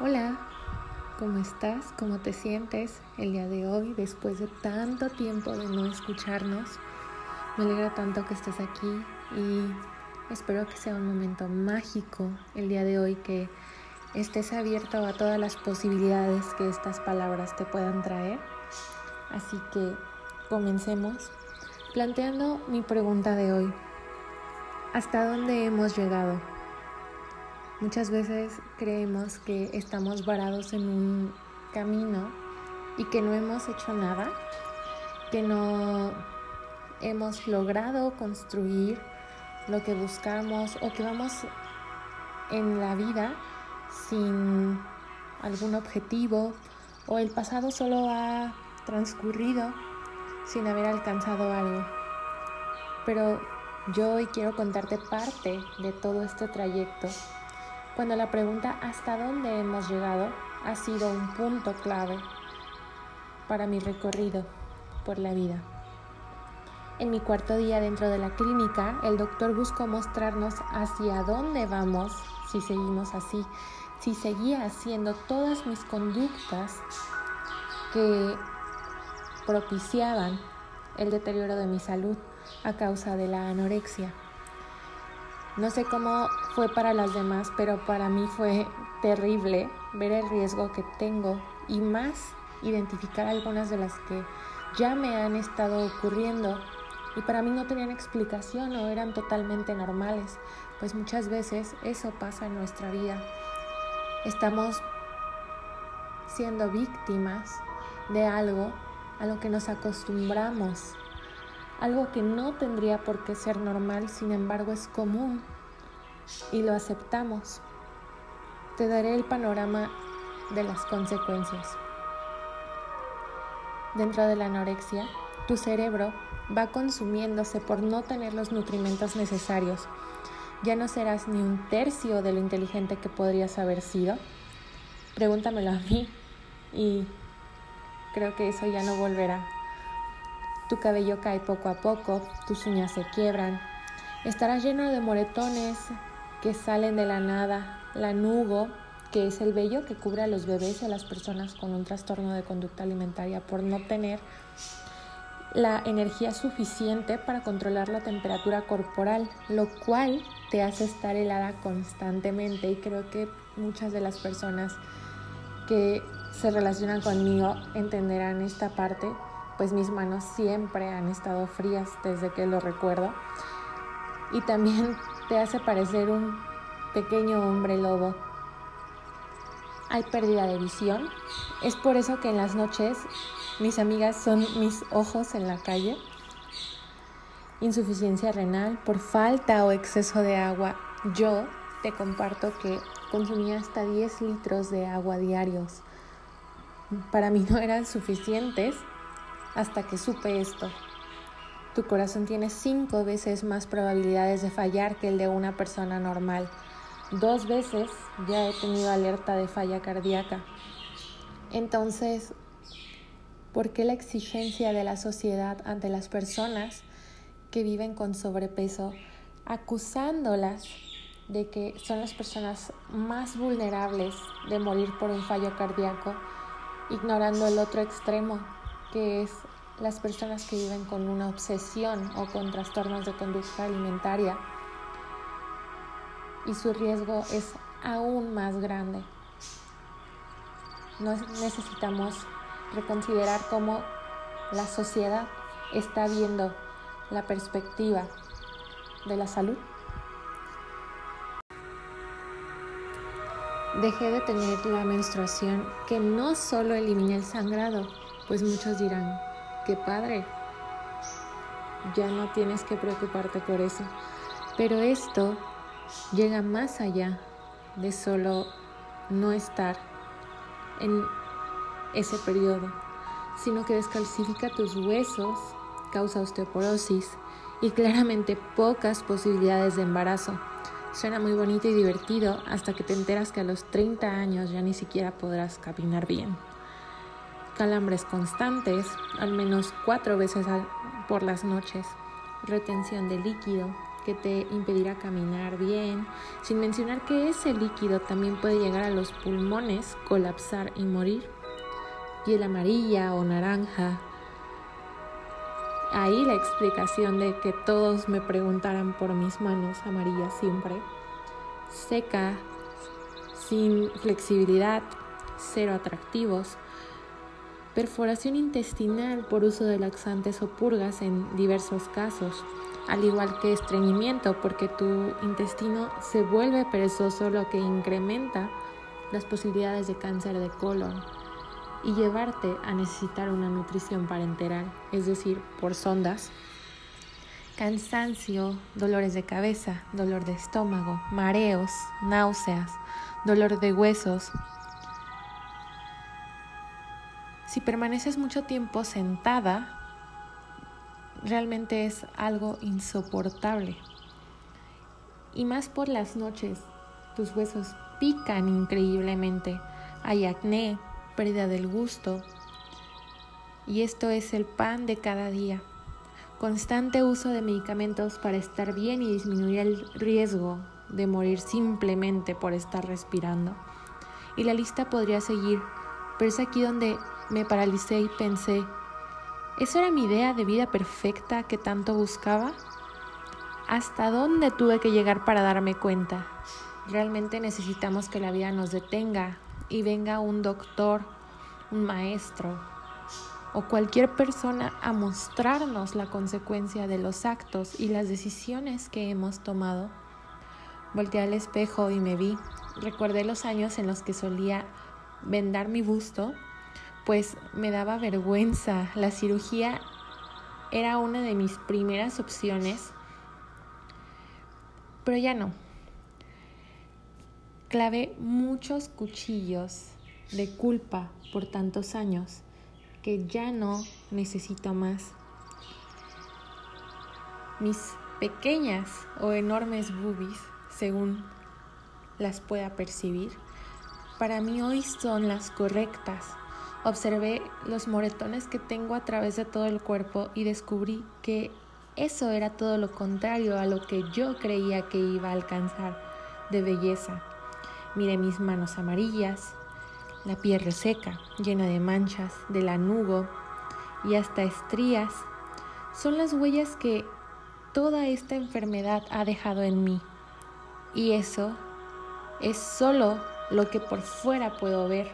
Hola, ¿cómo estás? ¿Cómo te sientes el día de hoy después de tanto tiempo de no escucharnos? Me alegra tanto que estés aquí y espero que sea un momento mágico el día de hoy, que estés abierto a todas las posibilidades que estas palabras te puedan traer. Así que comencemos planteando mi pregunta de hoy. ¿Hasta dónde hemos llegado? Muchas veces creemos que estamos varados en un camino y que no hemos hecho nada, que no hemos logrado construir lo que buscamos o que vamos en la vida sin algún objetivo o el pasado solo ha transcurrido sin haber alcanzado algo. Pero yo hoy quiero contarte parte de todo este trayecto cuando la pregunta hasta dónde hemos llegado ha sido un punto clave para mi recorrido por la vida. En mi cuarto día dentro de la clínica, el doctor buscó mostrarnos hacia dónde vamos si seguimos así, si seguía haciendo todas mis conductas que propiciaban el deterioro de mi salud a causa de la anorexia. No sé cómo fue para las demás, pero para mí fue terrible ver el riesgo que tengo y más identificar algunas de las que ya me han estado ocurriendo. Y para mí no tenían explicación o eran totalmente normales, pues muchas veces eso pasa en nuestra vida. Estamos siendo víctimas de algo a lo que nos acostumbramos algo que no tendría por qué ser normal, sin embargo es común y lo aceptamos. Te daré el panorama de las consecuencias. Dentro de la anorexia, tu cerebro va consumiéndose por no tener los nutrimentos necesarios. Ya no serás ni un tercio de lo inteligente que podrías haber sido. Pregúntamelo a mí y creo que eso ya no volverá. Tu cabello cae poco a poco, tus uñas se quiebran. Estarás lleno de moretones que salen de la nada, lanugo, que es el vello que cubre a los bebés y a las personas con un trastorno de conducta alimentaria por no tener la energía suficiente para controlar la temperatura corporal, lo cual te hace estar helada constantemente y creo que muchas de las personas que se relacionan conmigo entenderán esta parte pues mis manos siempre han estado frías desde que lo recuerdo. Y también te hace parecer un pequeño hombre lobo. Hay pérdida de visión. Es por eso que en las noches mis amigas son mis ojos en la calle. Insuficiencia renal por falta o exceso de agua. Yo te comparto que consumía hasta 10 litros de agua diarios. Para mí no eran suficientes hasta que supe esto. Tu corazón tiene cinco veces más probabilidades de fallar que el de una persona normal. Dos veces ya he tenido alerta de falla cardíaca. Entonces, ¿por qué la exigencia de la sociedad ante las personas que viven con sobrepeso, acusándolas de que son las personas más vulnerables de morir por un fallo cardíaco, ignorando el otro extremo, que es las personas que viven con una obsesión o con trastornos de conducta alimentaria y su riesgo es aún más grande. No necesitamos reconsiderar cómo la sociedad está viendo la perspectiva de la salud. Dejé de tener la menstruación que no solo elimina el sangrado, pues muchos dirán, qué padre, ya no tienes que preocuparte por eso. Pero esto llega más allá de solo no estar en ese periodo, sino que descalcifica tus huesos, causa osteoporosis y claramente pocas posibilidades de embarazo. Suena muy bonito y divertido hasta que te enteras que a los 30 años ya ni siquiera podrás caminar bien calambres constantes, al menos cuatro veces por las noches, retención de líquido, que te impedirá caminar bien, sin mencionar que ese líquido también puede llegar a los pulmones, colapsar y morir. Piel amarilla o naranja. Ahí la explicación de que todos me preguntaran por mis manos amarillas siempre. Seca, sin flexibilidad, cero atractivos perforación intestinal por uso de laxantes o purgas en diversos casos, al igual que estreñimiento porque tu intestino se vuelve perezoso lo que incrementa las posibilidades de cáncer de colon y llevarte a necesitar una nutrición parenteral, es decir, por sondas, cansancio, dolores de cabeza, dolor de estómago, mareos, náuseas, dolor de huesos, si permaneces mucho tiempo sentada, realmente es algo insoportable. Y más por las noches, tus huesos pican increíblemente. Hay acné, pérdida del gusto. Y esto es el pan de cada día. Constante uso de medicamentos para estar bien y disminuir el riesgo de morir simplemente por estar respirando. Y la lista podría seguir, pero es aquí donde me paralicé y pensé, ¿eso era mi idea de vida perfecta que tanto buscaba? ¿Hasta dónde tuve que llegar para darme cuenta? Realmente necesitamos que la vida nos detenga y venga un doctor, un maestro o cualquier persona a mostrarnos la consecuencia de los actos y las decisiones que hemos tomado. Volteé al espejo y me vi. Recordé los años en los que solía vendar mi busto pues me daba vergüenza. La cirugía era una de mis primeras opciones, pero ya no. Clavé muchos cuchillos de culpa por tantos años que ya no necesito más. Mis pequeñas o enormes boobies, según las pueda percibir, para mí hoy son las correctas Observé los moretones que tengo a través de todo el cuerpo y descubrí que eso era todo lo contrario a lo que yo creía que iba a alcanzar de belleza. Miré mis manos amarillas, la piel reseca, llena de manchas, de lanugo y hasta estrías. Son las huellas que toda esta enfermedad ha dejado en mí. Y eso es solo lo que por fuera puedo ver.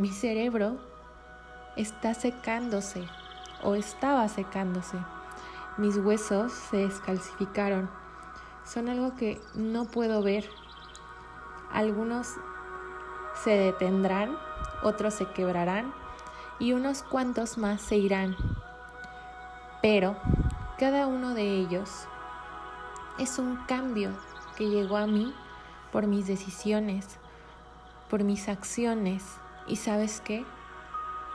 Mi cerebro está secándose o estaba secándose. Mis huesos se descalcificaron. Son algo que no puedo ver. Algunos se detendrán, otros se quebrarán y unos cuantos más se irán. Pero cada uno de ellos es un cambio que llegó a mí por mis decisiones, por mis acciones, y sabes qué?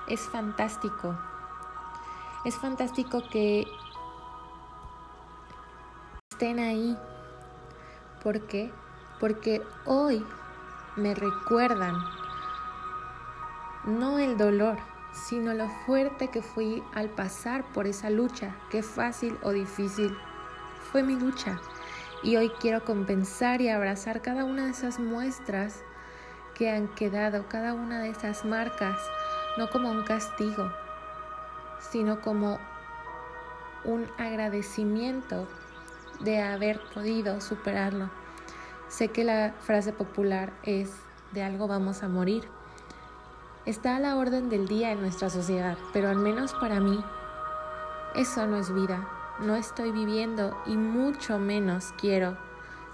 Es fantástico. Es fantástico que estén ahí. ¿Por qué? Porque hoy me recuerdan no el dolor, sino lo fuerte que fui al pasar por esa lucha, qué fácil o difícil fue mi lucha. Y hoy quiero compensar y abrazar cada una de esas muestras que han quedado cada una de esas marcas, no como un castigo, sino como un agradecimiento de haber podido superarlo. Sé que la frase popular es de algo vamos a morir. Está a la orden del día en nuestra sociedad, pero al menos para mí eso no es vida. No estoy viviendo y mucho menos quiero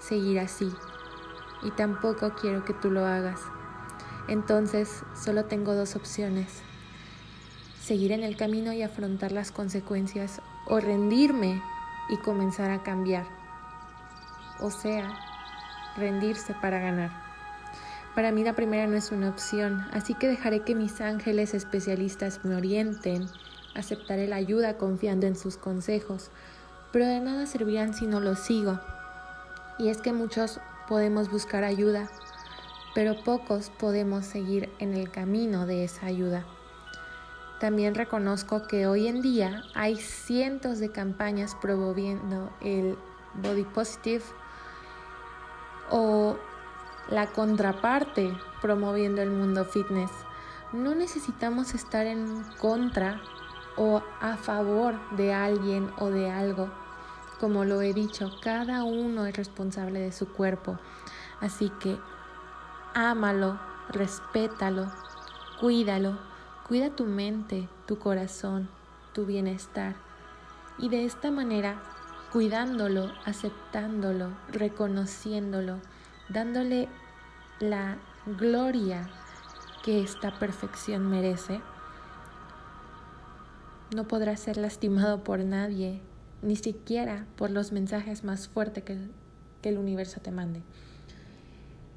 seguir así y tampoco quiero que tú lo hagas. Entonces solo tengo dos opciones. Seguir en el camino y afrontar las consecuencias o rendirme y comenzar a cambiar. O sea, rendirse para ganar. Para mí la primera no es una opción, así que dejaré que mis ángeles especialistas me orienten, aceptaré la ayuda confiando en sus consejos, pero de nada servirán si no los sigo. Y es que muchos podemos buscar ayuda, pero pocos podemos seguir en el camino de esa ayuda. También reconozco que hoy en día hay cientos de campañas promoviendo el body positive o la contraparte promoviendo el mundo fitness. No necesitamos estar en contra o a favor de alguien o de algo. Como lo he dicho, cada uno es responsable de su cuerpo. Así que ámalo, respétalo, cuídalo, cuida tu mente, tu corazón, tu bienestar. Y de esta manera, cuidándolo, aceptándolo, reconociéndolo, dándole la gloria que esta perfección merece, no podrás ser lastimado por nadie, ni siquiera por los mensajes más fuertes que, el universo te mande.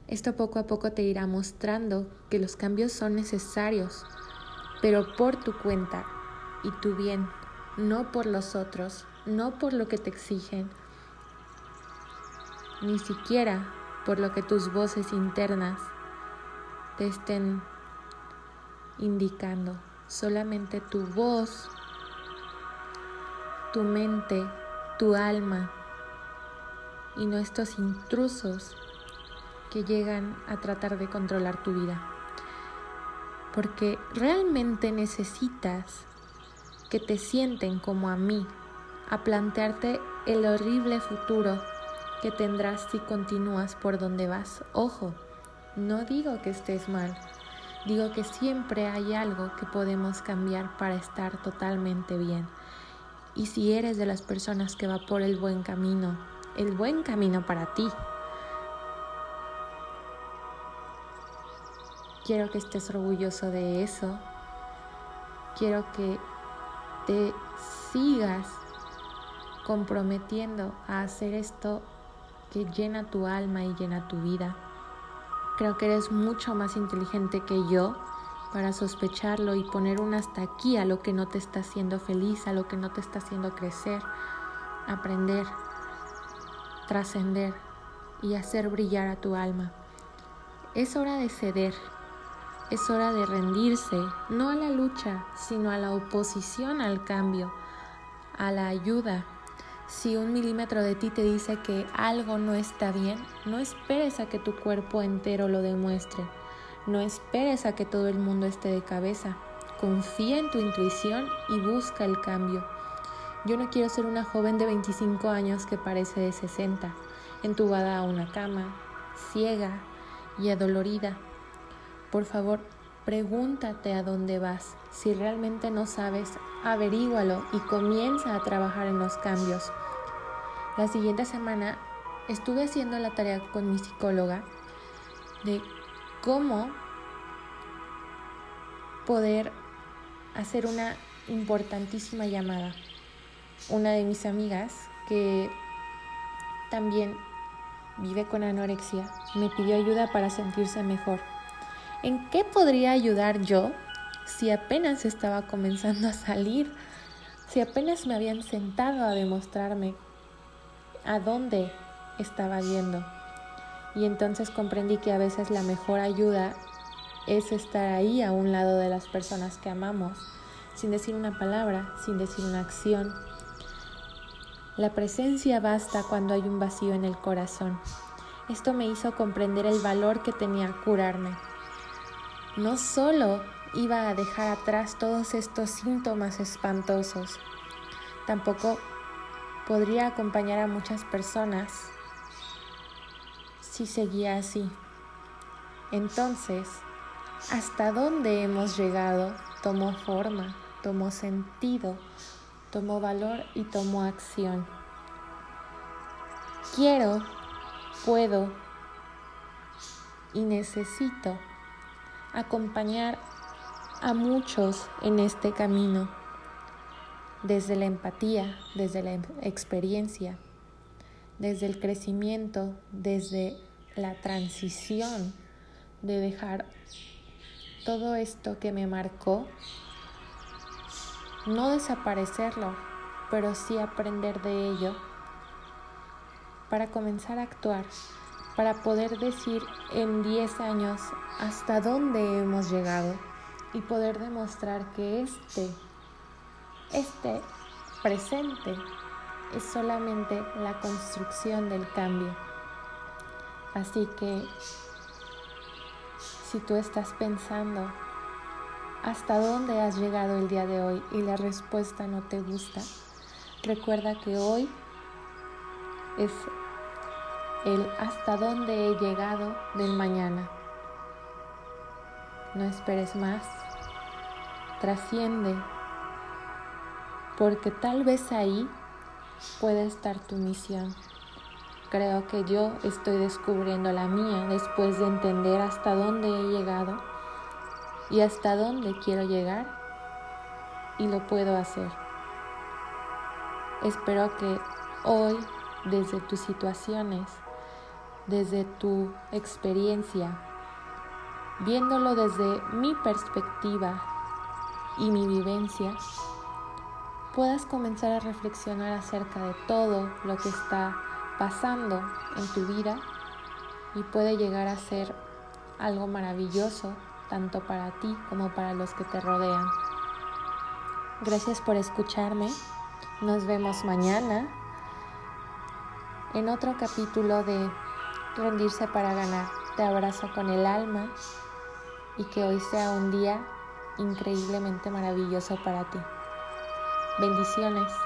Esto poco a poco te irá mostrando que los cambios son necesarios, pero por tu cuenta y tu bien, no por los otros, no por lo que te exigen, ni siquiera por lo que tus voces internas te estén indicando. Solamente tu voz, tu mente, tu alma y no estos intrusos que llegan a tratar de controlar tu vida. Porque realmente necesitas que te sienten como a mí, a plantearte el horrible futuro que tendrás si continúas por donde vas. Ojo, no digo que estés mal, digo que siempre hay algo que podemos cambiar para estar totalmente bien. Y si eres de las personas que va por el buen camino, el buen camino para ti, quiero que estés orgulloso de eso. Quiero que te sigas comprometiendo a hacer esto que llena tu alma y llena tu vida. Creo que eres mucho más inteligente que yo para sospecharlo y poner un hasta aquí a lo que no te está haciendo feliz, a lo que no te está haciendo crecer, aprender, trascender y hacer brillar a tu alma. Es hora de ceder, es hora de rendirse, no a la lucha, sino a la oposición al cambio, a la ayuda si un milímetro de ti te dice que algo no está bien, no esperes a que tu cuerpo entero lo demuestre. No esperes a que todo el mundo esté de cabeza. Confía en tu intuición y busca el cambio. Yo no quiero ser una joven de 25 años que parece de 60, entubada a una cama, ciega y adolorida. Por favor, pregúntate a dónde vas. Si realmente no sabes, averígualo y comienza a trabajar en los cambios. La siguiente semana estuve haciendo la tarea con mi psicóloga de cómo poder hacer una importantísima llamada. Una de mis amigas que también vive con anorexia me pidió ayuda para sentirse mejor. ¿En qué podría ayudar yo si apenas estaba comenzando a salir? Si apenas me habían sentado a demostrarme a dónde estaba yendo. Y entonces comprendí que a veces la mejor ayuda es estar ahí a un lado de las personas que amamos, sin decir una palabra, sin decir una acción. La presencia basta cuando hay un vacío en el corazón. Esto me hizo comprender el valor que tenía curarme. No solo iba a dejar atrás todos estos síntomas espantosos, tampoco podría acompañar a muchas personas si seguía así. Entonces, ¿hasta dónde hemos llegado? Tomó forma, tomó sentido, tomó valor y tomó acción. Quiero, puedo y necesito acompañar a muchos en este camino desde la empatía, desde la experiencia, desde el crecimiento, desde la transición de dejar todo esto que me marcó, no desaparecerlo, pero sí aprender de ello para comenzar a actuar, para poder decir en 10 años hasta dónde hemos llegado y poder demostrar que este este presente es solamente la construcción del cambio. Así que si tú estás pensando hasta dónde has llegado el día de hoy y la respuesta no te gusta, recuerda que hoy es el hasta dónde he llegado del mañana. No esperes más, trasciende, porque tal vez ahí puede estar tu misión. Creo que yo estoy descubriendo la mía después de entender hasta dónde he llegado y hasta dónde quiero llegar y lo puedo hacer. Espero que hoy, desde tus situaciones, desde tu experiencia, viéndolo desde mi perspectiva y mi vivencia, puedas comenzar a reflexionar acerca de todo lo que está pasando en tu vida y puede llegar a ser algo maravilloso tanto para ti como para los que te rodean. Gracias por escucharme. Nos vemos mañana en otro capítulo de Rendirse para ganar. Te abrazo con el alma y que hoy sea un día increíblemente maravilloso para ti. Bendiciones.